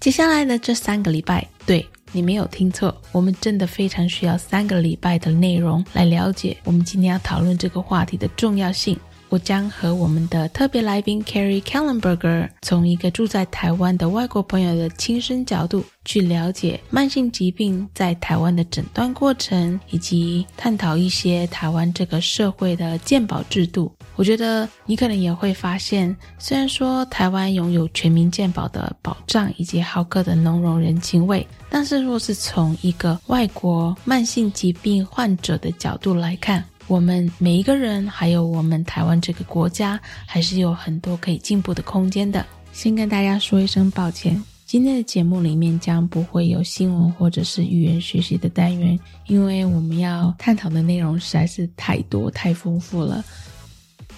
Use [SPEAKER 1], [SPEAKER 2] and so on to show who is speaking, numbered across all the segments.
[SPEAKER 1] 接下来的这三个礼拜，对你没有听错，我们真的非常需要三个礼拜的内容来了解我们今天要讨论这个话题的重要性。我将和我们的特别来宾 Carrie Kellenberger 从一个住在台湾的外国朋友的亲身角度去了解慢性疾病在台湾的诊断过程，以及探讨一些台湾这个社会的健保制度。我觉得你可能也会发现，虽然说台湾拥有全民健保的保障以及好客的浓浓人情味，但是若是从一个外国慢性疾病患者的角度来看，我们每一个人，还有我们台湾这个国家，还是有很多可以进步的空间的。先跟大家说一声抱歉，今天的节目里面将不会有新闻或者是语言学习的单元，因为我们要探讨的内容实在是太多太丰富了。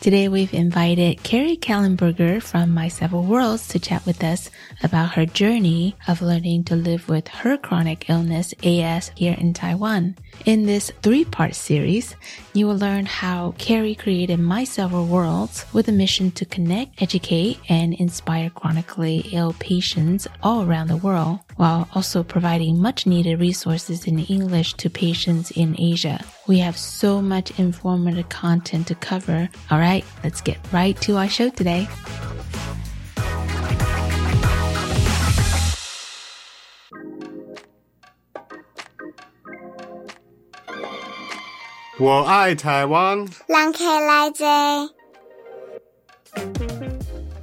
[SPEAKER 1] Today we've invited Carrie Kellenberger from My Several Worlds to chat with us about her journey of learning to live with her chronic illness AS here in Taiwan. In this three-part series, you will learn how Carrie created My Several Worlds with a mission to connect, educate, and inspire chronically ill patients all around the world, while also providing much needed resources in English to patients in Asia. We have so much informative content to cover. All right, let's get right to our show today.
[SPEAKER 2] Taiwan.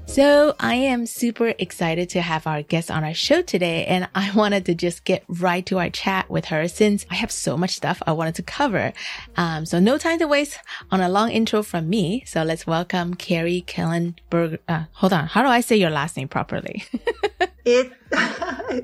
[SPEAKER 1] So I am super excited to have our guest on our show today. And I wanted to just get right to our chat with her since I have so much stuff I wanted to cover. Um, so no time to waste on a long intro from me. So let's welcome Carrie Kellenberg. Uh, hold on. How do I say your last name properly?
[SPEAKER 3] it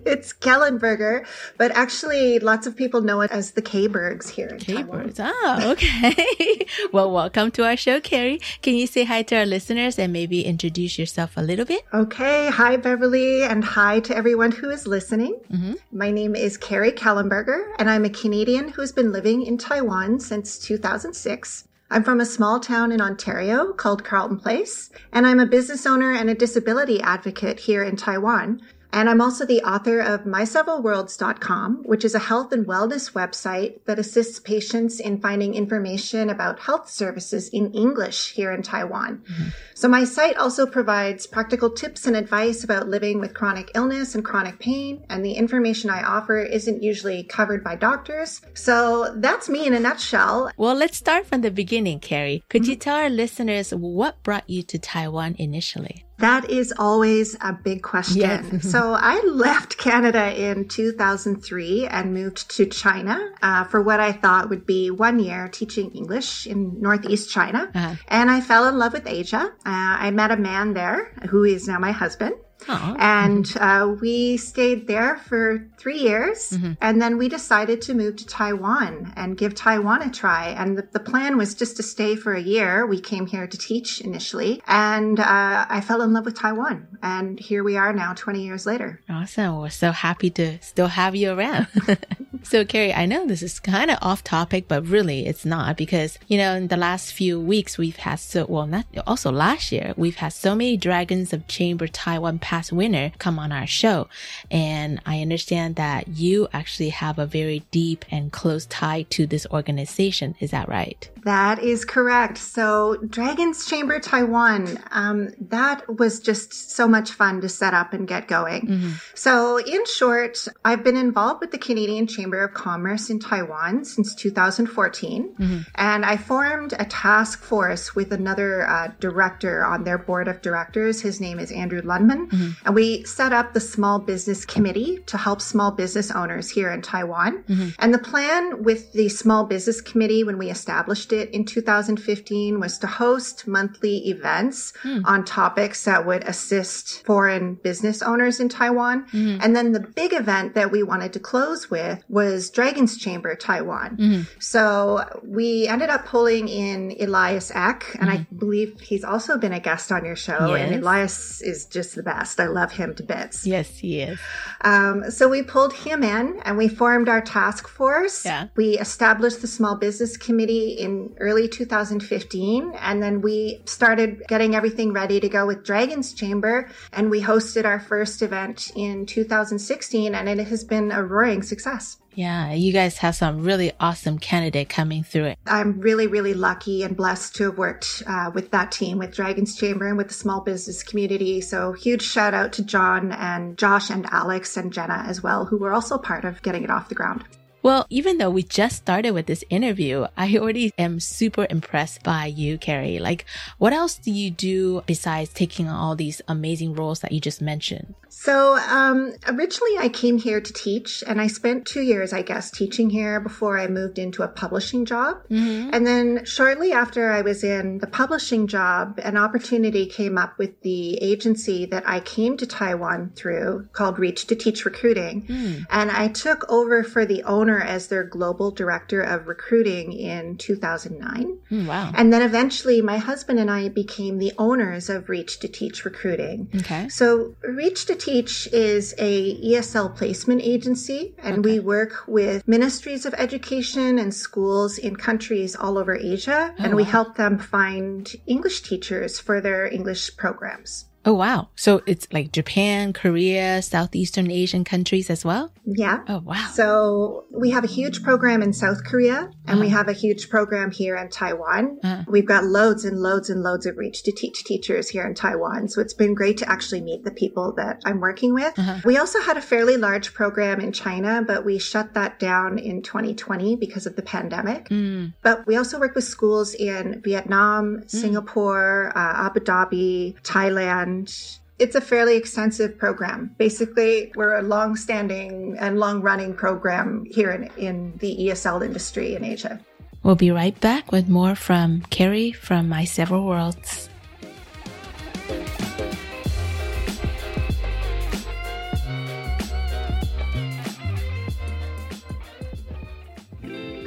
[SPEAKER 3] it's Kellenberger, but actually lots of people know it as the K-Bergs here in
[SPEAKER 1] K-Bergs. Oh, okay. well, welcome to our show, Carrie. Can you say hi to our listeners and maybe introduce yourself a little bit?
[SPEAKER 3] Okay. Hi, Beverly, and hi to everyone who is listening. Mm-hmm. My name is Carrie Kellenberger, and I'm a Canadian who's been living in Taiwan since 2006. I'm from a small town in Ontario called Carleton Place, and I'm a business owner and a disability advocate here in Taiwan. And I'm also the author of myseveralworlds.com, which is a health and wellness website that assists patients in finding information about health services in English here in Taiwan. Mm-hmm. So my site also provides practical tips and advice about living with chronic illness and chronic pain. And the information I offer isn't usually covered by doctors. So that's me in a nutshell.
[SPEAKER 1] Well, let's start from the beginning, Carrie. Could mm-hmm. you tell our listeners what brought you to Taiwan initially?
[SPEAKER 3] That is always a big question. Yes. so I left Canada in 2003 and moved to China uh, for what I thought would be one year teaching English in Northeast China. Uh-huh. And I fell in love with Asia. Uh, I met a man there who is now my husband. Aww. And uh, we stayed there for three years. Mm-hmm. And then we decided to move to Taiwan and give Taiwan a try. And the, the, plan was just to stay for a year. We came here to teach initially. And uh, I fell in love with Taiwan. And here we are now, 20 years later.
[SPEAKER 1] Awesome. We're so happy to still have you around. So, Carrie, I know this is kind of off topic, but really it's not because, you know, in the last few weeks, we've had so, well, not also last year, we've had so many Dragons of Chamber Taiwan past winner come on our show. And I understand that you actually have a very deep and close tie to this organization. Is that right?
[SPEAKER 3] That is correct. So, Dragons Chamber Taiwan, um, that was just so much fun to set up and get going. Mm-hmm. So, in short, I've been involved with the Canadian Chamber Chamber of Commerce in Taiwan since 2014. Mm-hmm. And I formed a task force with another uh, director on their board of directors. His name is Andrew Lundman. Mm-hmm. And we set up the Small Business Committee to help small business owners here in Taiwan. Mm-hmm. And the plan with the Small Business Committee, when we established it in 2015, was to host monthly events mm. on topics that would assist foreign business owners in Taiwan. Mm-hmm. And then the big event that we wanted to close with was Dragon's Chamber Taiwan. Mm-hmm. So we ended up pulling in Elias Eck, and mm-hmm. I believe he's also been a guest on your show. Yes. And Elias is just the best. I love him to bits.
[SPEAKER 4] Yes, he is.
[SPEAKER 3] Um, so we pulled him in and we formed our task force.
[SPEAKER 4] Yeah.
[SPEAKER 3] We established the Small Business Committee in early 2015, and then we started getting everything ready to go with Dragon's Chamber, and we hosted our first event in 2016, and it has been a roaring success.
[SPEAKER 4] Yeah, you guys have some really awesome candidate coming through it.
[SPEAKER 3] I'm really, really lucky and blessed to have worked uh, with that team, with Dragon's Chamber and with the small business community. So huge shout out to John and Josh and Alex and Jenna as well, who were also part of getting it off the ground.
[SPEAKER 4] Well, even though we just started with this interview, I already am super impressed by you, Carrie. Like, what else do you do besides taking on all these amazing roles that you just mentioned?
[SPEAKER 3] So, um, originally I came here to teach and I spent two years, I guess, teaching here before I moved into a publishing job. Mm-hmm. And then shortly after I was in the publishing job, an opportunity came up with the agency that I came to Taiwan through called Reach to Teach Recruiting. Mm. And I took over for the owner as their global director of recruiting in 2009.
[SPEAKER 4] Mm, wow.
[SPEAKER 3] And then eventually my husband and I became the owners of Reach to Teach Recruiting.
[SPEAKER 4] Okay.
[SPEAKER 3] So Reach to Teach is a ESL placement agency and okay. we work with ministries of education and schools in countries all over Asia oh, and we wow. help them find English teachers for their English programs.
[SPEAKER 4] Oh, wow. So it's like Japan, Korea, Southeastern Asian countries as well?
[SPEAKER 3] Yeah.
[SPEAKER 4] Oh, wow.
[SPEAKER 3] So we have a huge program in South Korea and uh-huh. we have a huge program here in Taiwan. Uh-huh. We've got loads and loads and loads of reach to teach teachers here in Taiwan. So it's been great to actually meet the people that I'm working with. Uh-huh. We also had a fairly large program in China, but we shut that down in 2020 because of the pandemic. Mm. But we also work with schools in Vietnam, mm. Singapore, uh, Abu Dhabi, Thailand, and it's a fairly extensive program. Basically, we're a long standing and long running program here in, in the ESL industry in Asia.
[SPEAKER 4] We'll be right back with more from Carrie from My Several Worlds.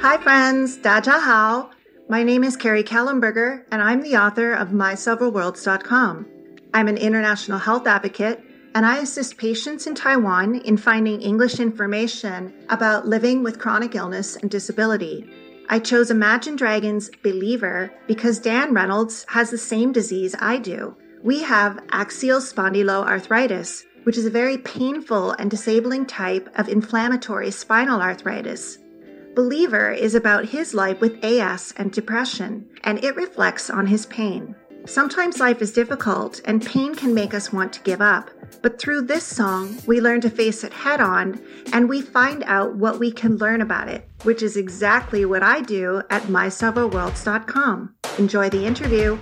[SPEAKER 3] Hi, friends. Daja Hao. My name is Carrie Kellenberger, and I'm the author of MySeveralWorlds.com. I'm an international health advocate, and I assist patients in Taiwan in finding English information about living with chronic illness and disability. I chose Imagine Dragons Believer because Dan Reynolds has the same disease I do. We have axial spondyloarthritis, which is a very painful and disabling type of inflammatory spinal arthritis. Believer is about his life with AS and depression, and it reflects on his pain. Sometimes life is difficult and pain can make us want to give up. But through this song, we learn to face it head on and we find out what we can learn about it, which is exactly what I do at myseveralworlds.com. Enjoy the interview.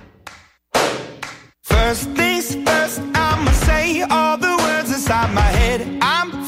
[SPEAKER 5] First things first, I'ma say all the words inside my head. I'm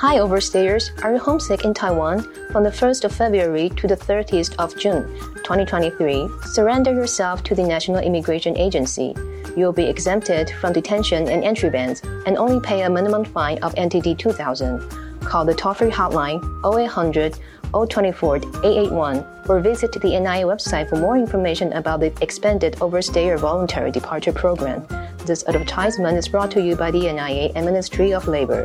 [SPEAKER 6] Hi overstayers, are you homesick in Taiwan? From the 1st of February to the 30th of June 2023, surrender yourself to the National Immigration Agency. You will be exempted from detention and entry bans and only pay a minimum fine of NTD 2000. call the toll free hotline 0800 024 881 or visit the NIA website for more information about the expanded Overstayer Voluntary Departure Program. This advertisement is brought to you by the NIA and Ministry of Labor.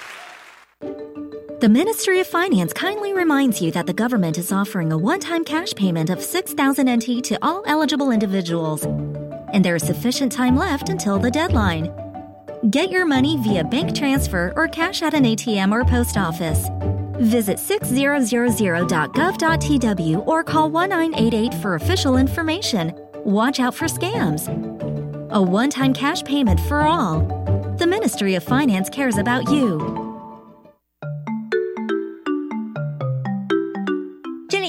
[SPEAKER 7] The Ministry of Finance kindly reminds you that the government is offering a one time cash payment of 6,000 NT to all eligible individuals, and there is sufficient time left until the deadline. Get your money via bank transfer or cash at an ATM or post office. Visit 6000.gov.tw or call 1988 for official information. Watch out for scams. A one time cash payment for all. The Ministry of Finance cares about you.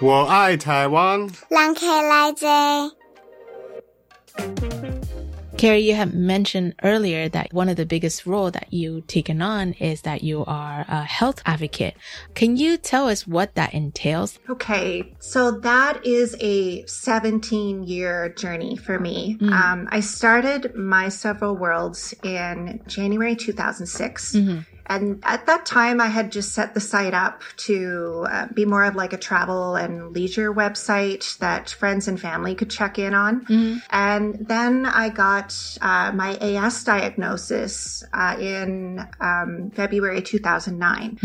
[SPEAKER 8] 我爱台湾。
[SPEAKER 2] 人客来坐。
[SPEAKER 4] Carrie, you have mentioned earlier that one of the biggest role that you taken on is that you are a health advocate. Can you tell us what that entails?
[SPEAKER 3] Okay, so that is a 17 year journey for me.
[SPEAKER 4] Mm.
[SPEAKER 3] Um, I started my several worlds in January 2006.
[SPEAKER 4] Mhm.
[SPEAKER 3] And at that time, I had just set the site up to uh, be more of like a travel and leisure website that friends and family could check in on. And then I got uh, my AS diagnosis uh, in um, February 2009.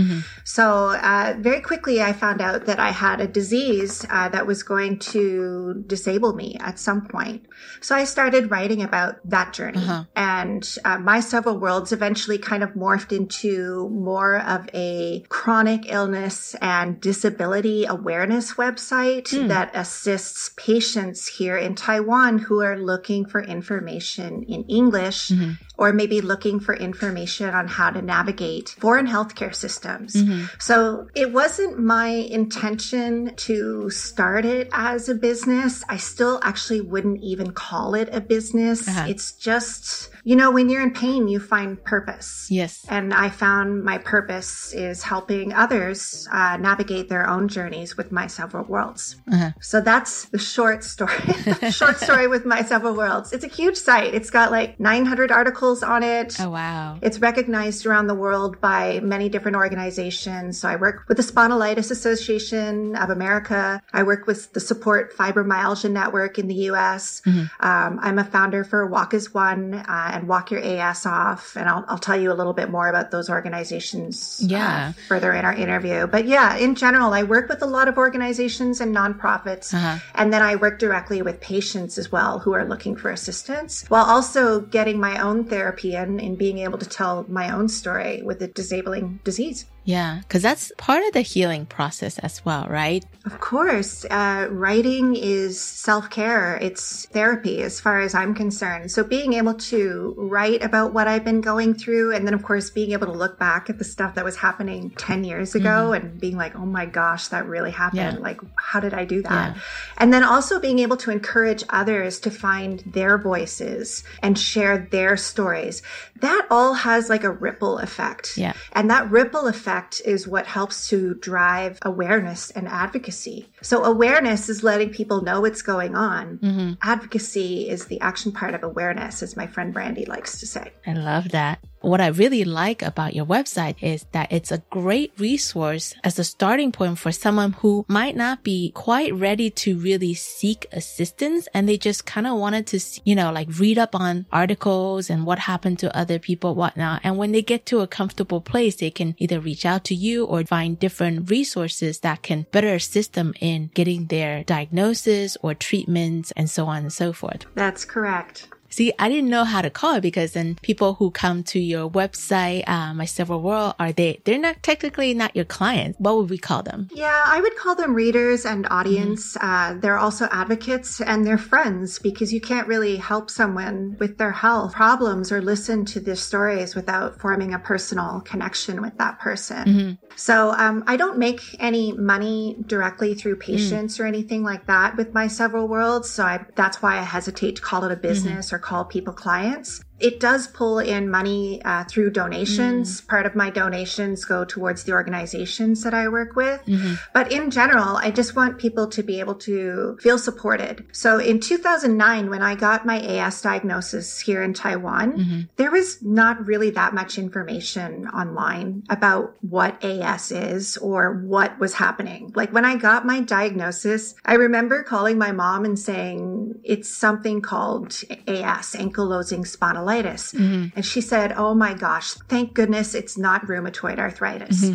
[SPEAKER 3] So uh, very quickly, I found out that I had a disease uh, that was going to disable me at some point. So I started writing about that journey, and uh, my several worlds eventually kind of morphed into more of a chronic illness and disability awareness website hmm. that assists patients here in Taiwan who are looking for information in English mm-hmm. Or maybe looking for information on how to navigate foreign healthcare systems. So it wasn't my intention to start it as a business. I still actually wouldn't even call it a business.
[SPEAKER 4] Uh-huh.
[SPEAKER 3] It's just, you know, when you're in pain, you find purpose.
[SPEAKER 4] Yes.
[SPEAKER 3] And I found my purpose is helping others uh, navigate their own journeys with my several worlds.
[SPEAKER 4] Uh-huh.
[SPEAKER 3] So that's the short story. short story with my several worlds. It's a huge site. It's got like 900 articles on it.
[SPEAKER 4] Oh, wow.
[SPEAKER 3] It's recognized around the world by many different organizations. So I work with the Spondylitis Association of America. I work with the Support Fibromyalgia Network in the U.S. Um, I'm a founder for Walk as One uh, and Walk Your AS Off, and I'll, I'll tell you a little bit more about those organizations uh, further in our interview. But yeah, in general, I work with a lot of organizations and nonprofits,
[SPEAKER 4] Uh-huh.
[SPEAKER 3] and then I work directly with patients as well who are looking for assistance, while also getting my own therapy and, in being able to tell my own story with a disabling disease.
[SPEAKER 1] Yeah, because that's part of the healing process as well, right?
[SPEAKER 3] Of course. Uh, writing is self care, it's therapy as far as I'm concerned. So being able to write about what I've been going through, and then, of course, being able to look back at the stuff that was happening 10 years ago mm-hmm. and being like, oh my gosh, that really happened. Yeah. Like, how did I do that? Yeah. And then also being able to encourage others to find their voices and share their stories. That all has like a ripple effect.
[SPEAKER 1] Yeah.
[SPEAKER 3] And that ripple effect is what helps to drive awareness and advocacy. So awareness is letting people know what's going on. Mm-hmm. Advocacy is the action part of awareness, as my friend Brandy likes to say.
[SPEAKER 1] I love that. What I really like about your website is that it's a great resource as a starting point for someone who might not be quite ready to really seek assistance and they just kind of wanted to, you know, like read up on articles and what happened to other people, whatnot. And when they get to a comfortable place, they can either reach out to you or find different resources that can better assist them in getting their diagnosis or treatments and so on and so forth.
[SPEAKER 3] That's correct.
[SPEAKER 1] See, I didn't know how to call it because then people who come to your website, uh, My Several World, are they, they're not technically not your clients. What would we call them?
[SPEAKER 3] Yeah, I would call them readers and audience. Mm-hmm. Uh, they're also advocates and they're friends because you can't really help someone with their health problems or listen to their stories without forming a personal connection with that person. Mm-hmm. So, um, I don't make any money directly through mm. patients mm. or anything like that with My Several Worlds. So I, that's why I hesitate to call it a business mm-hmm. Or call people clients. It does pull in money uh, through donations. Mm. Part of my donations go towards the organizations that I work with. Mm-hmm. But in general, I just want people to be able to feel supported. So in 2009, when I got my AS diagnosis here in Taiwan, mm-hmm. there was not really that much information online about what AS is or what was happening. Like when I got my diagnosis, I remember calling my mom and saying, it's something called AS, ankylosing spondylitis mm-hmm. And she said, Oh my gosh, thank goodness it's not rheumatoid arthritis. Mm-hmm.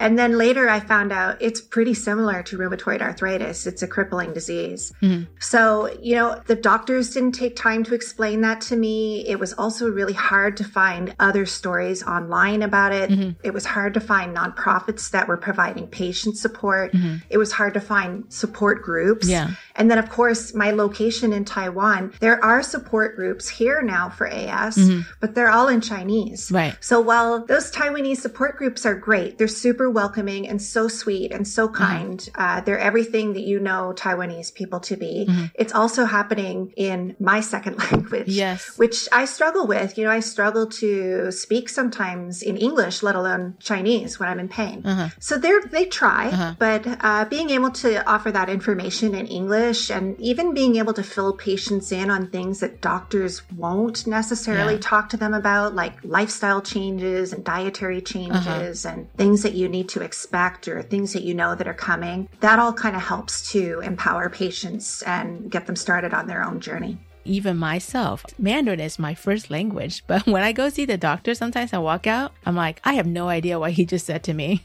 [SPEAKER 3] And then later I found out it's pretty similar to rheumatoid arthritis. It's a crippling disease. Mm-hmm. So, you know, the doctors didn't take time to explain that to me. It was also really hard to find other stories online about it. Mm-hmm. It was hard to find nonprofits that were providing patient support. Mm-hmm. It was hard to find support groups.
[SPEAKER 1] Yeah.
[SPEAKER 3] And then, of course, my location in Taiwan, there are support groups here now for AS, mm-hmm. but they're all in Chinese.
[SPEAKER 1] Right.
[SPEAKER 3] So while those Taiwanese support groups are great, they're super welcoming and so sweet and so mm-hmm. kind. Mm-hmm. Uh, they're everything that you know Taiwanese people to be. Mm-hmm. It's also happening in my second language.
[SPEAKER 1] Yes.
[SPEAKER 3] Which I struggle with. You know, I struggle to speak sometimes in English, let alone Chinese when I'm in pain. Uh-huh. So they're, they try, uh-huh. but uh, being able to offer that information in English English and even being able to fill patients in on things that doctors won't necessarily yeah. talk to them about, like lifestyle changes and dietary changes uh-huh. and things that you need to expect or things that you know that are coming. That all kind of helps to empower patients and get them started on their own journey
[SPEAKER 1] even myself. Mandarin is my first language, but when I go see the doctor, sometimes I walk out, I'm like, I have no idea what he just said to me.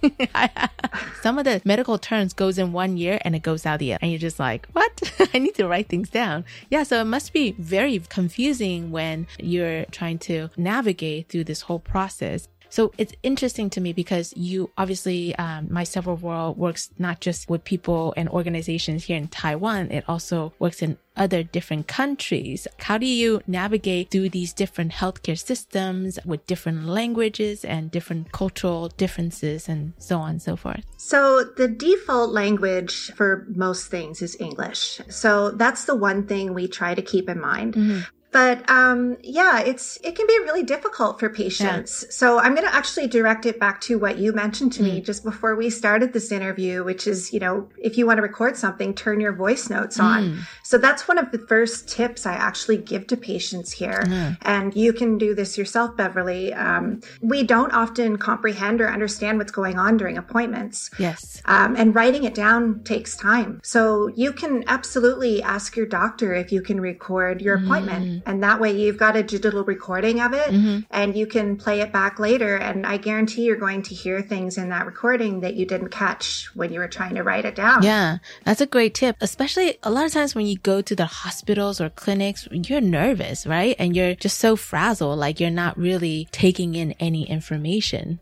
[SPEAKER 1] Some of the medical terms goes in one year and it goes out the other. And you're just like, what? I need to write things down. Yeah. So it must be very confusing when you're trying to navigate through this whole process. So it's interesting to me because you obviously, um, My Several World works not just with people and organizations here in Taiwan, it also works in other different countries. How do you navigate through these different healthcare systems with different languages and different cultural differences and so on and so forth?
[SPEAKER 3] So the default language for most things is English. So that's the one thing we try to keep in mind. Mm-hmm. But um, yeah, it's it can be really difficult for patients. Yeah. So I'm going to actually direct it back to what you mentioned to mm. me just before we started this interview, which is you know if you want to record something, turn your voice notes on. Mm. So that's one of the first tips I actually give to patients here, mm. and you can do this yourself, Beverly. Um, we don't often comprehend or understand what's going on during appointments.
[SPEAKER 1] Yes,
[SPEAKER 3] um, and writing it down takes time. So you can absolutely ask your doctor if you can record your appointment And that way you've got a digital recording of it
[SPEAKER 1] Mm-hmm.
[SPEAKER 3] and you can play it back later. And I guarantee you're going to hear things in that recording that you didn't catch when you were trying to write it down.
[SPEAKER 1] Yeah, that's a great tip. Especially a lot of times when you go to the hospitals or clinics, you're nervous, right? And you're just so frazzled, like you're not really taking in any information.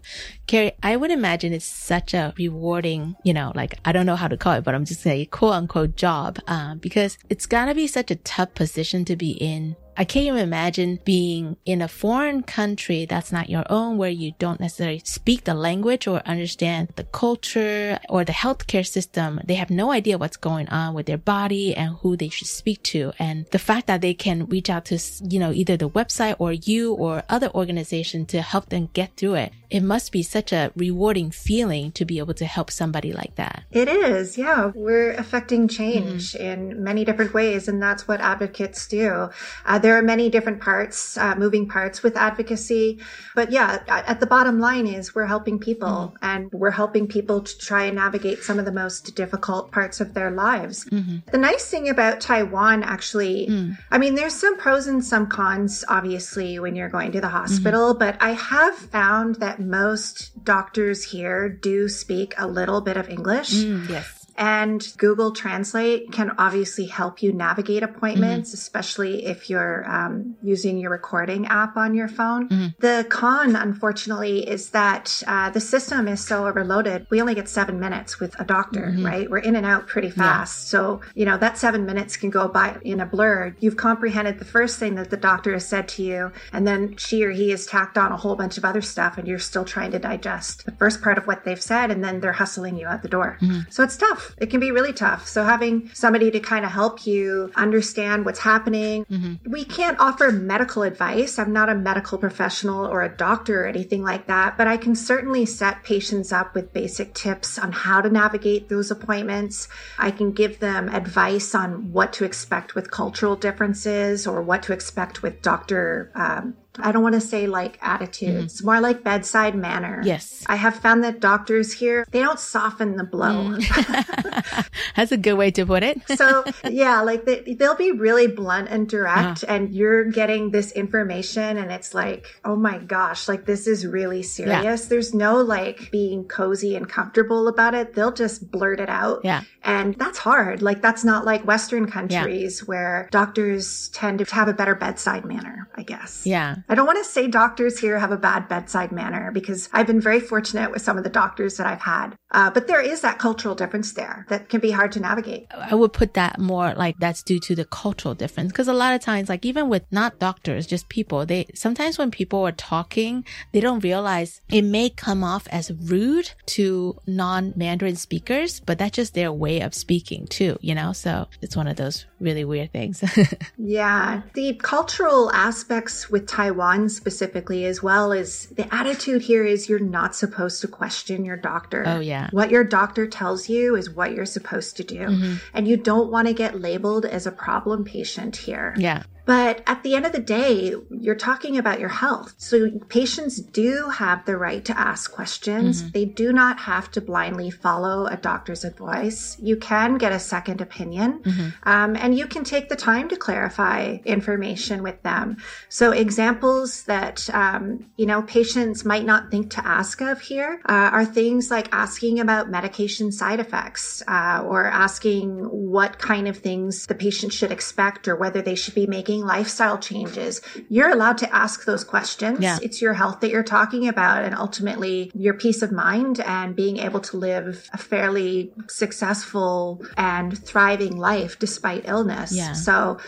[SPEAKER 1] Carrie, I would imagine it's such a rewarding, you know, like I don't know how to call it, but I'm just saying quote unquote job, um, because it's gotta be such a tough position to be in. I can't even imagine being in a foreign country that's not your own, where you don't necessarily speak the language or understand the culture or the healthcare system. They have no idea what's going on with their body and who they should speak to. And the fact that they can reach out to, you know, either the website or you or other organization to help them get through it. It must be such a rewarding feeling to be able to help somebody like that.
[SPEAKER 3] It is, yeah. We're affecting change mm-hmm. in many different ways, and that's what advocates do. Uh, there are many different parts, uh, moving parts with advocacy, but yeah, at at the bottom line is we're helping people, mm-hmm. and we're helping people to try and navigate some of the most difficult parts of their lives. Mm-hmm. The nice thing about Taiwan, actually, mm. I mean, there's some pros and some cons, obviously, when you're going to the hospital, but I have found that most doctors here do speak a little bit of English.
[SPEAKER 1] Mm, yes.
[SPEAKER 3] And Google Translate can obviously help you navigate appointments, especially if you're um, using your recording app on your phone. The con, unfortunately, is that uh, the system is so overloaded. We only get seven minutes with a doctor, right? We're in and out pretty fast. So, you know, that seven minutes can go by in a blur. You've comprehended the first thing that the doctor has said to you, and then she or he has tacked on a whole bunch of other stuff, and you're still trying to digest the first part of what they've said, and then they're hustling you out the door. So it's tough. It can be really tough. So having somebody to kind of help you understand what's happening. We can't offer medical advice. I'm not a medical professional or a doctor or anything like that, but I can certainly set patients up with basic tips on how to navigate those appointments. I can give them advice on what to expect with cultural differences or what to expect with doctor um, I don't want to say like attitudes, mm-hmm. more like bedside manner.
[SPEAKER 1] Yes.
[SPEAKER 3] I have found that doctors here, they don't soften the blow. Mm.
[SPEAKER 1] That's a good way to put it.
[SPEAKER 3] so yeah, like they, they'll be really blunt and direct uh-huh. and you're getting this information and it's like, oh my gosh, like this is really serious. There's no like being cozy and comfortable about it. They'll just blurt it out.
[SPEAKER 1] Yeah.
[SPEAKER 3] And that's hard. Like that's not like Western countries where doctors tend to have a better bedside manner, I guess.
[SPEAKER 1] Yeah.
[SPEAKER 3] I don't want to say doctors here have a bad bedside manner because I've been very fortunate with some of the doctors that I've had. Uh, but there is that cultural difference there that can be hard to navigate.
[SPEAKER 1] I would put that more like that's due to the cultural difference. Cause a lot of times, like even with not doctors, just people, they sometimes when people are talking, they don't realize it may come off as rude to non Mandarin speakers, but that's just their way of speaking too, you know? So it's one of those really weird things.
[SPEAKER 3] Yeah, the cultural aspects with Taiwan specifically, as well as the attitude here is you're not supposed to question your doctor.
[SPEAKER 1] Oh, yeah.
[SPEAKER 3] What your doctor tells you is what you're supposed to do.
[SPEAKER 1] Mhm.
[SPEAKER 3] And you don't want to get labeled as a problem patient here.
[SPEAKER 1] yeah.
[SPEAKER 3] But at the end of the day, you're talking about your health. So patients do have the right to ask questions.
[SPEAKER 1] Mhm.
[SPEAKER 3] They do not have to blindly follow a doctor's advice. You can get a second opinion.
[SPEAKER 1] Mhm.
[SPEAKER 3] Um, and you can take the time to clarify information with them. So examples that, um, you know, patients might not think to ask of here uh, are things like asking about medication side effects uh, or asking what kind of things the patient should expect or whether they should be making lifestyle changes. You're allowed to ask those questions.
[SPEAKER 1] Yeah.
[SPEAKER 3] It's your health that you're talking about and ultimately your peace of mind and being able to live a fairly successful and thriving life despite illness.
[SPEAKER 1] Yeah.
[SPEAKER 3] So,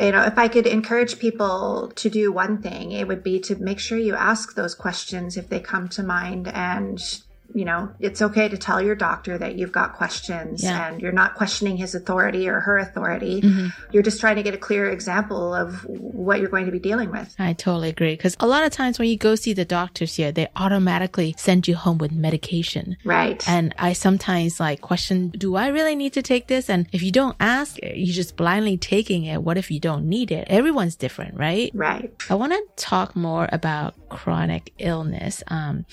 [SPEAKER 3] you know, if I could encourage people to do one thing, it would be to make sure you ask those questions if they come to mind and you know, it's okay to tell your doctor that you've got questions
[SPEAKER 1] Yeah.
[SPEAKER 3] and you're not questioning his authority or her authority.
[SPEAKER 1] Mhm.
[SPEAKER 3] You're just trying to get a clear example of what you're going to be dealing with.
[SPEAKER 1] I totally agree. Because a lot of times when you go see the doctors here, they automatically send you home with medication.
[SPEAKER 3] Right.
[SPEAKER 1] And I sometimes like question, do I really need to take this? And if you don't ask, you're just blindly taking it. What if you don't need it? Everyone's different, right?
[SPEAKER 3] Right.
[SPEAKER 1] I want to talk more about chronic illness. Um,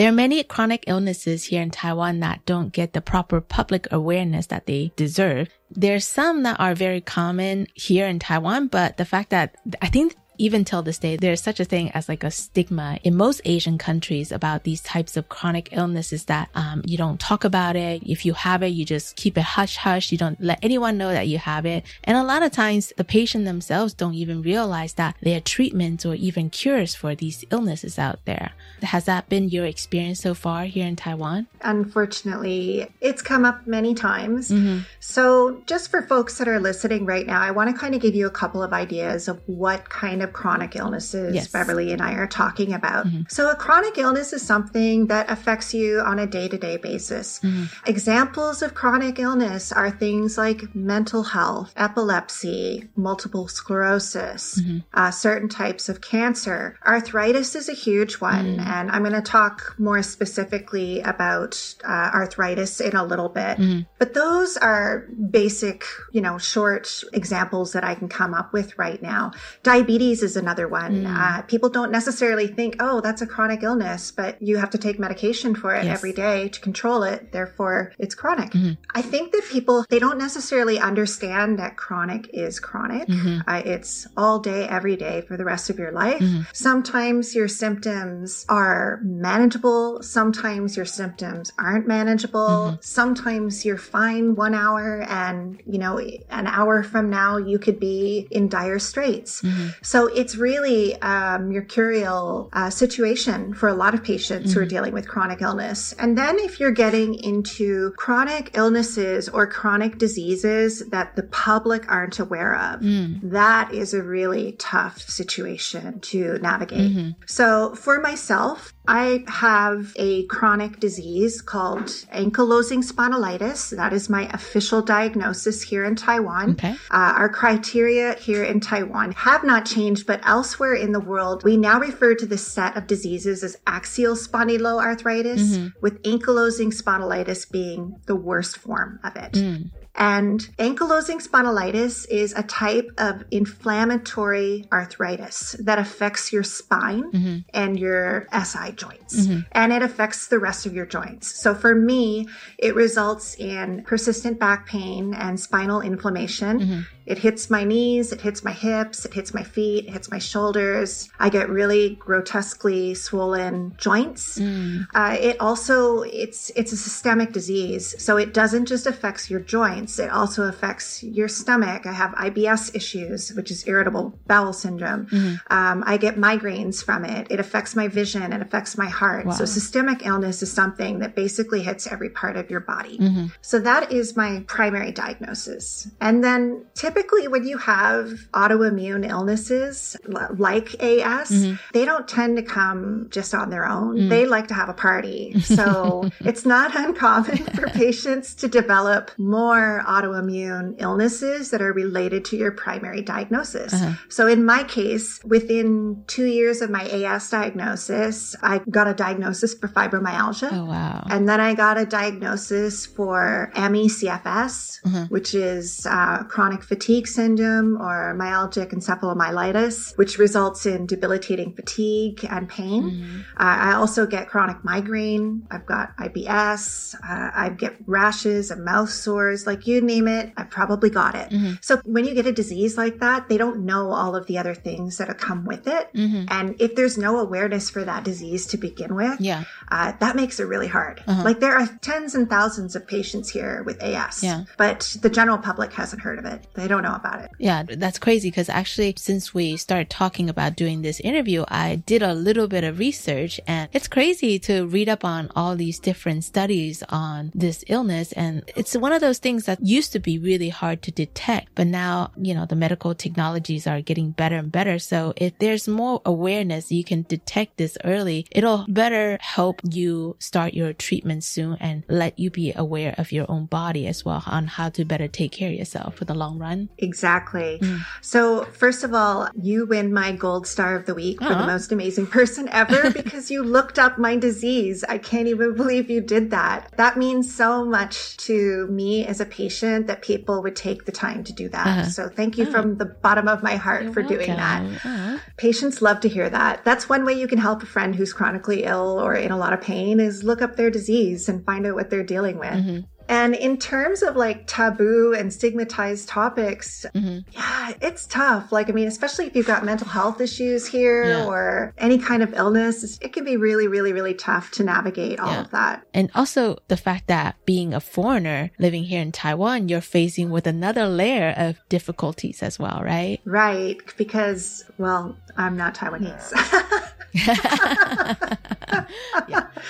[SPEAKER 1] there are many chronic illnesses here in Taiwan that don't get the proper public awareness that they deserve. There's some that are very common here in Taiwan, but the fact that I think even till this day, there's such a thing as like a stigma in most Asian countries about these types of chronic illnesses that um, you don't talk about it. If you have it, you just keep it hush hush. You don't let anyone know that you have it. And a lot of times the patient themselves don't even realize that there are treatments or even cures for these illnesses out there. Has that been your experience so far here in Taiwan?
[SPEAKER 3] Unfortunately, it's come up many times. Mm-hmm. So just for folks that are listening right now, I want to kind of give you a couple of ideas of what kind of chronic illnesses yes. Beverly and I are talking about. Mm-hmm. So, a chronic illness is something that affects you on a day to day basis. Mm-hmm. Examples of chronic illness are things like mental health, epilepsy, multiple sclerosis, mm-hmm. uh, certain types of cancer. Arthritis is a huge one, mm. and I'm going to talk more specifically about uh, arthritis in a little bit. Mm-hmm. But those are basic, you know, short examples that I can come up with right now. Diabetes is another one. Mm. Uh, people don't necessarily think, oh, that's a chronic illness, but you have to take medication for it yes. every day to control it. Therefore, it's chronic. Mm-hmm. I think that people, they don't necessarily understand that chronic is chronic. Mm-hmm. Uh, it's all day, every day for the rest of your life. Mm-hmm. Sometimes your symptoms are manageable. Sometimes your symptoms aren't manageable. Mm-hmm. Sometimes you're fine one hour and, you know, an hour from now you could be in dire straits. Mm-hmm. So it's really a mercurial uh, situation for a lot of patients mm-hmm. who are mm-hmm. dealing with chronic illness. And then if you're getting into chronic illnesses or chronic diseases that the public aren't aware of, mm. that is a really tough situation to navigate. Mm-hmm. So for myself, I have a chronic disease called ankylosing spondylitis. That is my official diagnosis here in Taiwan. Okay. Uh, our criteria here in Taiwan have not changed, but elsewhere in the world, we now refer to this set of diseases as axial spondyloarthritis, mm-hmm. with ankylosing spondylitis being the worst form of it. Mm. And ankylosing spondylitis is a type of inflammatory arthritis that affects your spine mm-hmm. and your SI joints. Mm-hmm. And it affects the rest of your joints. So for me, it results in persistent back pain and spinal inflammation. Mm-hmm. It hits my knees, it hits my hips, it hits my feet, it hits my shoulders. I get really grotesquely swollen joints. Mm. Uh, it also it's it's a systemic disease, so it doesn't just affect your joints; it also affects your stomach. I have IBS issues, which is irritable bowel syndrome. Mm-hmm. Um, I get migraines from it. It affects my vision. It affects my heart. Wow. So systemic illness is something that basically hits every part of your body. Mm-hmm. So that is my primary diagnosis, and then typically typically when you have autoimmune illnesses like AS, mm-hmm. they don't tend to come just on their own. Mm. They like to have a party. So it's not uncommon for patients to develop more autoimmune illnesses that are related to your primary diagnosis. Uh-huh. So in my case, within two years of my AS diagnosis, I got a diagnosis for fibromyalgia.
[SPEAKER 1] Oh, wow.
[SPEAKER 3] And then I got a diagnosis for ME CFS, mm-hmm. which is uh, chronic fatigue fatigue syndrome or myalgic encephalomyelitis, which results in debilitating fatigue and pain. Mm-hmm. Uh, I also get chronic migraine. I've got IBS. Uh, I get rashes and mouth sores, like you name it. I've probably got it. Mm-hmm. So when you get a disease like that, they don't know all of the other things that come with it. Mm-hmm. And if there's no awareness for that disease to begin with,
[SPEAKER 1] yeah.
[SPEAKER 3] Uh, that makes it really hard. Uh-huh. Like there are tens and thousands of patients here with AS,
[SPEAKER 1] yeah.
[SPEAKER 3] but the general public hasn't heard of it. They don't know about it.
[SPEAKER 1] Yeah, that's crazy because actually, since we started talking about doing this interview, I did a little bit of research and it's crazy to read up on all these different studies on this illness. And it's one of those things that used to be really hard to detect, but now, you know, the medical technologies are getting better and better. So if there's more awareness, you can detect this early. It'll better help you start your treatment soon and let you be aware of your own body as well on how to better take care of yourself for the long run.
[SPEAKER 3] Exactly. Mm. So, first of all, you win my gold star of the week for the most amazing person ever because you looked up my disease. I can't even believe you did that. That means so much to me as a patient that people would take the time to do that. Uh-huh. So, thank you oh. from the bottom of my heart You're for welcome. doing that. Uh-huh. Patients love to hear that. That's one way you can help a friend who's chronically ill or in a lot of pain is look up their disease and find out what they're dealing with. Mm-hmm. And in terms of like taboo and stigmatized topics, mm-hmm. yeah, it's tough. Like, I mean, especially if you've got mental health issues here
[SPEAKER 1] Yeah.
[SPEAKER 3] or any kind of illness, it can be really, really, really tough to navigate all of that.
[SPEAKER 1] And also the fact that being a foreigner living here in Taiwan, you're facing with another layer of difficulties as well, right?
[SPEAKER 3] Right. Because, well, I'm not Taiwanese.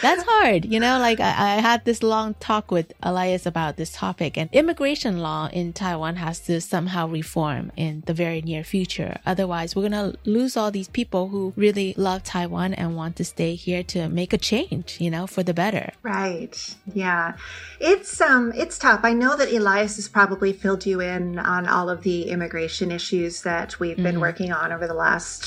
[SPEAKER 1] That's hard. You know, like I, I had this long talk with Elias about this topic and immigration law in Taiwan has to somehow reform in the very near future. Otherwise, we're going to lose all these people who really love Taiwan and want to stay here to make a change, you know, for the better.
[SPEAKER 3] Right. Yeah. It's um it's tough. I know that Elias has probably filled you in on all of the immigration issues that we've been
[SPEAKER 1] Mhm.
[SPEAKER 3] working on over the last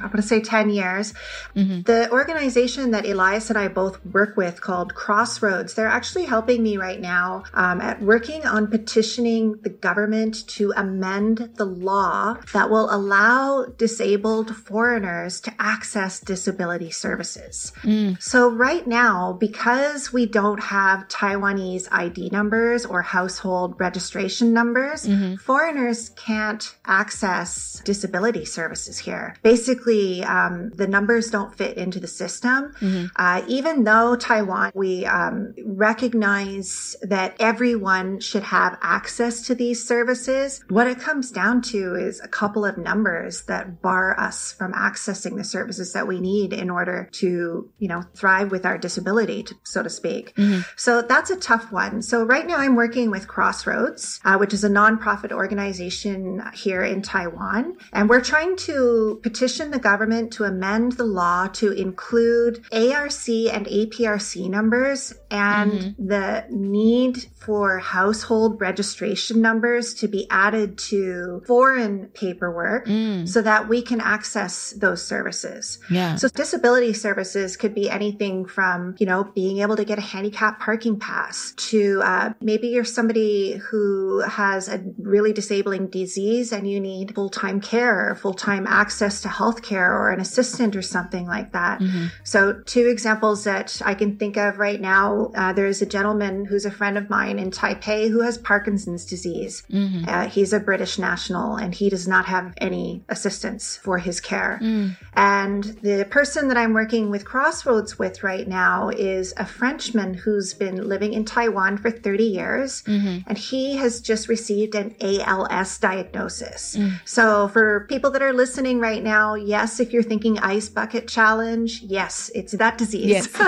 [SPEAKER 3] I'm going to say 10 years. Mm-hmm. The organization that Elias and I both work with called Crossroads, they're actually helping me right now um, at working on petitioning the government to amend the law that will allow disabled foreigners to access disability services. Mm. So right now, because we don't have Taiwanese ID numbers or household registration numbers, mm-hmm. foreigners can't access disability services here. Basically, um, the numbers don't fit into the system. Uh, even though Taiwan, we um, recognize that everyone should have access to these services, what it comes down to is a couple of numbers that bar us from accessing the services that we need in order to, you know, thrive with our disability, to, so to speak. So that's a tough one. So right now I'm working with Crossroads, uh, which is a nonprofit organization here in Taiwan. And we're trying to petition the government to amend the law to include ARC and APRC numbers and the need for household registration numbers to be added to foreign paperwork so that we can access those services.
[SPEAKER 1] Yeah.
[SPEAKER 3] So disability services could be anything from, you know, being able to get a handicap parking pass to uh, maybe you're somebody who has a really disabling disease and you need full-time care full-time access to healthcare or an assistant or something like that. Mm-hmm. So two examples that I can think of right now, uh, there's a gentleman who's a friend of mine in Taipei who has Parkinson's disease. Mm-hmm. Uh, he's a British national and he does not have any assistance for his care. Mm. And the person that I'm working with Crossroads with right now is a Frenchman who's been living in Taiwan for 30 years. Mm-hmm. And he has just received an ALS diagnosis. Mm. So for people that are listening right now, yes, if you're thinking ice bucket challenge, yes, it's that disease.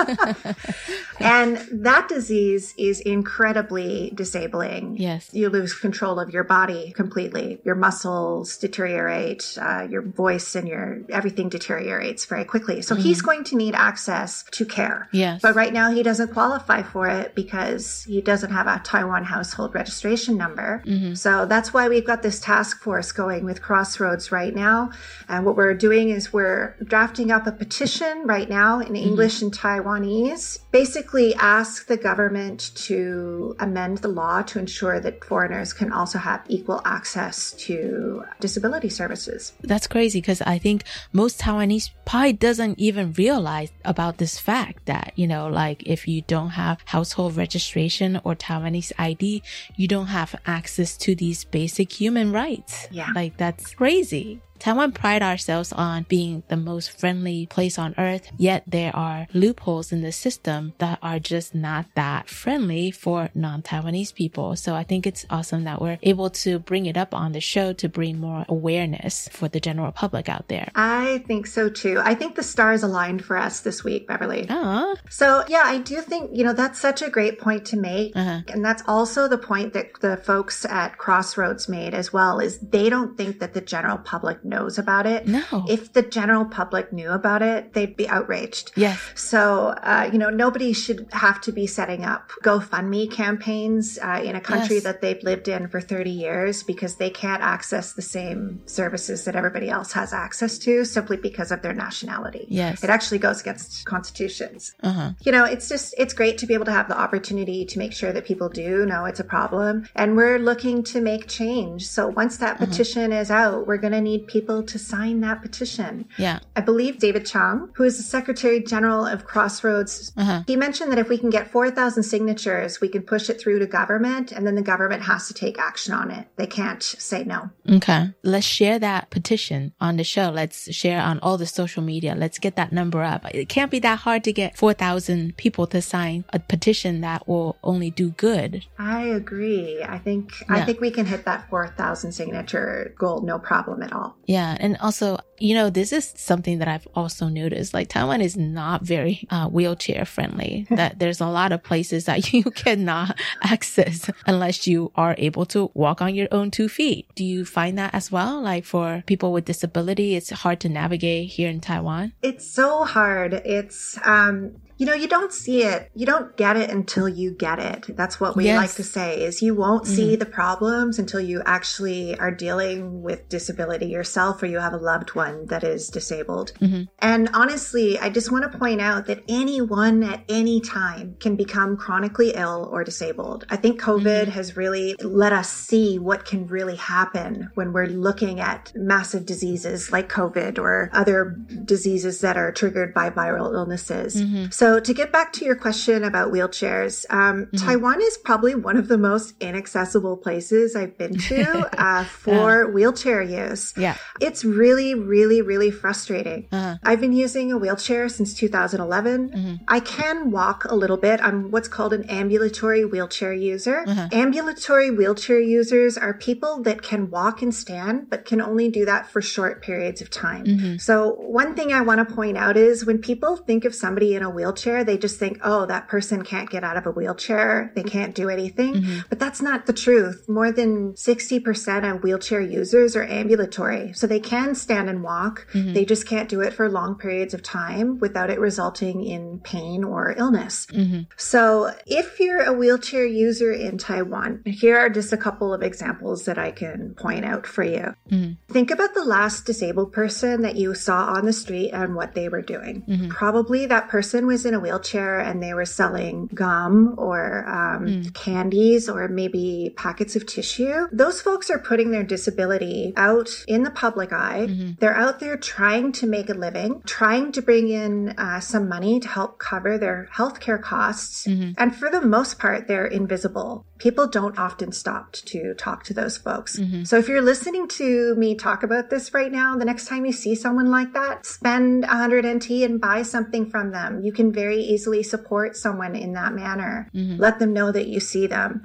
[SPEAKER 3] and that disease is incredibly disabling.
[SPEAKER 1] Yes.
[SPEAKER 3] You lose control of your body completely. Your muscles deteriorate, uh, your voice and your everything deteriorates very quickly. So he's going to need access to care.
[SPEAKER 1] Yes.
[SPEAKER 3] But right now he doesn't qualify for it because he doesn't have a Taiwan household registration number. So that's why we've got this task force going with Crossroads right now. And what we're doing is we're drafting up a petition right now in mm-hmm. English and Taiwanese. Basically ask the government to amend the law to ensure that foreigners can also have equal access to disability services.
[SPEAKER 1] That's crazy because I think most Taiwanese probably doesn't even realize about this fact that, you know, like if you don't have household registration or Taiwanese ID, you don't have access to these basic human rights.
[SPEAKER 3] Yeah.
[SPEAKER 1] Like that's crazy. Taiwan pride ourselves on being the most friendly place on earth, yet there are loopholes in the system that are just not that friendly for non-Taiwanese people. So I think it's awesome that we're able to bring it up on the show to bring more awareness for the general public out there.
[SPEAKER 3] I think so too. I think the stars aligned for us this week, Beverly.
[SPEAKER 1] Oh.
[SPEAKER 3] So, yeah, I do think, you know, that's such a great point to make. And that's also the point that the folks at Crossroads made as well is they don't think that the general public knows about it.
[SPEAKER 1] No.
[SPEAKER 3] If the general public knew about it, they'd be outraged.
[SPEAKER 1] Yes.
[SPEAKER 3] So, uh, you know, nobody should have to be setting up GoFundMe campaigns uh, in a country
[SPEAKER 1] Yes.
[SPEAKER 3] that they've lived in for 30 years because they can't access the same services that everybody else has access to simply because of their nationality.
[SPEAKER 1] Yes.
[SPEAKER 3] It actually goes against constitutions.
[SPEAKER 1] Uh-huh.
[SPEAKER 3] You know, it's just, it's great to be able to have the opportunity to make sure that people do know it's a problem. And we're looking to make change. So once that petition is out, we're going to need people people to sign that petition.
[SPEAKER 1] Yeah.
[SPEAKER 3] I believe David Chang, who is the Secretary General of Crossroads,
[SPEAKER 1] Uh-huh.
[SPEAKER 3] he mentioned that if we can get 4,000 signatures, we can push it through to government and then the government has to take action on it. They can't say no.
[SPEAKER 1] Okay. Let's share that petition on the show. Let's share on all the social media. Let's get that number up. It can't be that hard to get 4,000 people to sign a petition that will only do good.
[SPEAKER 3] I agree. I think I think we can hit that 4,000 signature goal no problem at all.
[SPEAKER 1] Yeah. And also, you know, this is something that I've also noticed. Like Taiwan is not very uh, wheelchair friendly. that there's a lot of places that you cannot access unless you are able to walk on your own two feet. Do you find that as well? Like for people with disability, it's hard to navigate here in Taiwan.
[SPEAKER 3] It's so hard. It's um you know, you don't see it. You don't get it until you get it. That's what we
[SPEAKER 1] Yes.
[SPEAKER 3] like to say is you won't see
[SPEAKER 1] Mhm.
[SPEAKER 3] the problems until you actually are dealing with disability yourself or you have a loved one that is disabled.
[SPEAKER 1] Mhm.
[SPEAKER 3] And honestly, I just want to point out that anyone at any time can become chronically ill or disabled. I think COVID has really let us see what can really happen when we're looking at massive diseases like COVID or other diseases that are triggered by viral illnesses.
[SPEAKER 1] Mhm.
[SPEAKER 3] So, to get back to your question about wheelchairs, um, Taiwan is probably one of the most inaccessible places I've been to uh, for wheelchair use.
[SPEAKER 1] Yeah.
[SPEAKER 3] It's really, really, really frustrating.
[SPEAKER 1] Uh-huh.
[SPEAKER 3] I've been using a wheelchair since 2011. I can walk a little bit. I'm what's called an ambulatory wheelchair user.
[SPEAKER 1] Uh-huh.
[SPEAKER 3] Ambulatory wheelchair users are people that can walk and stand, but can only do that for short periods of time.
[SPEAKER 1] Mhm.
[SPEAKER 3] So, one thing I want to point out is when people think of somebody in a wheelchair, they just think, oh, that person can't get out of a wheelchair. They can't do anything. But that's not the truth. More than 60% of wheelchair users are ambulatory. So they can stand and walk.
[SPEAKER 1] Mhm.
[SPEAKER 3] They just can't do it for long periods of time without it resulting in pain or illness.
[SPEAKER 1] Mhm.
[SPEAKER 3] So, if you're a wheelchair user in Taiwan, here are just a couple of examples that I can point out for you.
[SPEAKER 1] Mhm.
[SPEAKER 3] Think about the last disabled person that you saw on the street and what they were doing.
[SPEAKER 1] Mhm.
[SPEAKER 3] Probably that person was in a wheelchair and they were selling gum or um,
[SPEAKER 1] Mm.
[SPEAKER 3] candies or maybe packets of tissue. Those folks are putting their disability out in the public eye. They're out there trying to make a living, trying to bring in uh, some money to help cover their healthcare costs. And for the most part, they're invisible. People don't often stop to talk to those folks. So if you're listening to me talk about this right now, the next time you see someone like that, spend 100 NT and buy something from them. You can very easily support someone in that manner. Mm-hmm. Let them know that you see them.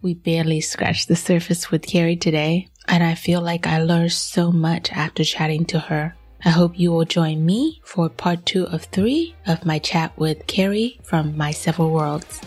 [SPEAKER 1] We barely scratched the surface with Carrie today, and I feel like I learned so much after chatting to her. I hope you will join me for part two of three of my chat with Carrie from My Several Worlds.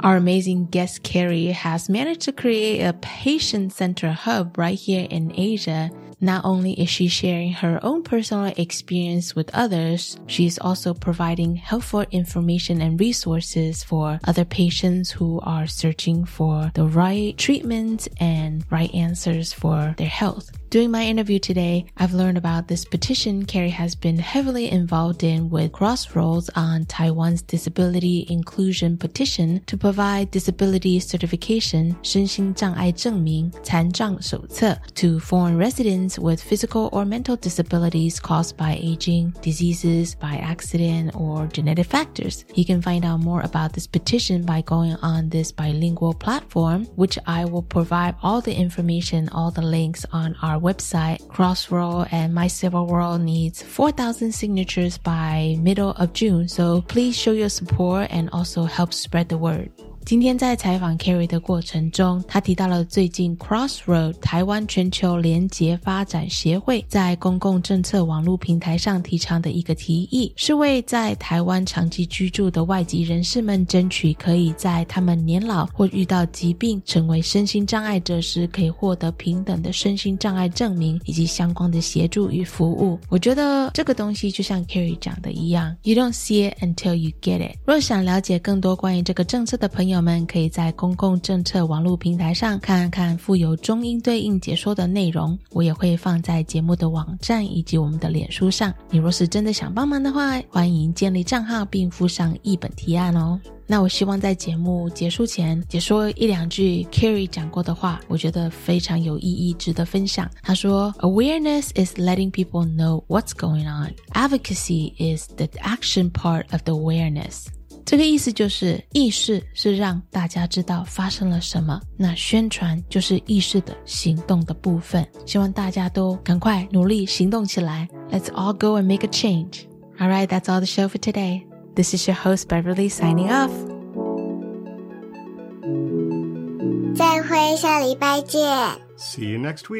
[SPEAKER 1] Our amazing guest Carrie has managed to create a patient center hub right here in Asia. Not only is she sharing her own personal experience with others, she's also providing helpful information and resources for other patients who are searching for the right treatments and right answers for their health. During my interview today, I've learned about this petition Carrie has been heavily involved in with Crossroads on Taiwan's disability inclusion petition to provide disability certification 身心障碍证明残障手册 to foreign residents with physical or mental disabilities caused by aging, diseases, by accident, or genetic factors. You can find out more about this petition by going on this bilingual platform, which I will provide all the information, all the links on our website. Crossroad and My Several World needs 4,000 signatures by middle of June, so please show your support and also help spread the word. 今天在采访 Carrie 的过程中，他提到了最近 Crossroad 台湾全球联结发展协会在公共政策网络平台上提倡的一个提议，是为在台湾长期居住的外籍人士们争取可以在他们年老或遇到疾病成为身心障碍者时，可以获得平等的身心障碍证明以及相关的协助与服务。我觉得这个东西就像 Carrie 讲的一样，You don't see it until you get it。若想了解更多关于这个政策的朋友，朋友们可以在公共政策网络平台上看看附有中英对应解说的内容，我也会放在节目的网站以及我们的脸书上。你若是真的想帮忙的话，欢迎建立账号并附上译本提案哦。那我希望在节目结束前解说一两句 Carrie 讲过的话，我觉得非常有意义，值得分享。他说：“Awareness is letting people know what's going on. Advocacy is the action part of the awareness.” 这个意思就是意识是让大家知道发生了什么，那宣传就是意识的行动的部分。希望大家都赶快努力行动起来。Let's all go and make a change. All right, that's all the show for today. This is your host Beverly signing off.
[SPEAKER 2] 再会，下礼拜见。
[SPEAKER 8] See you next week.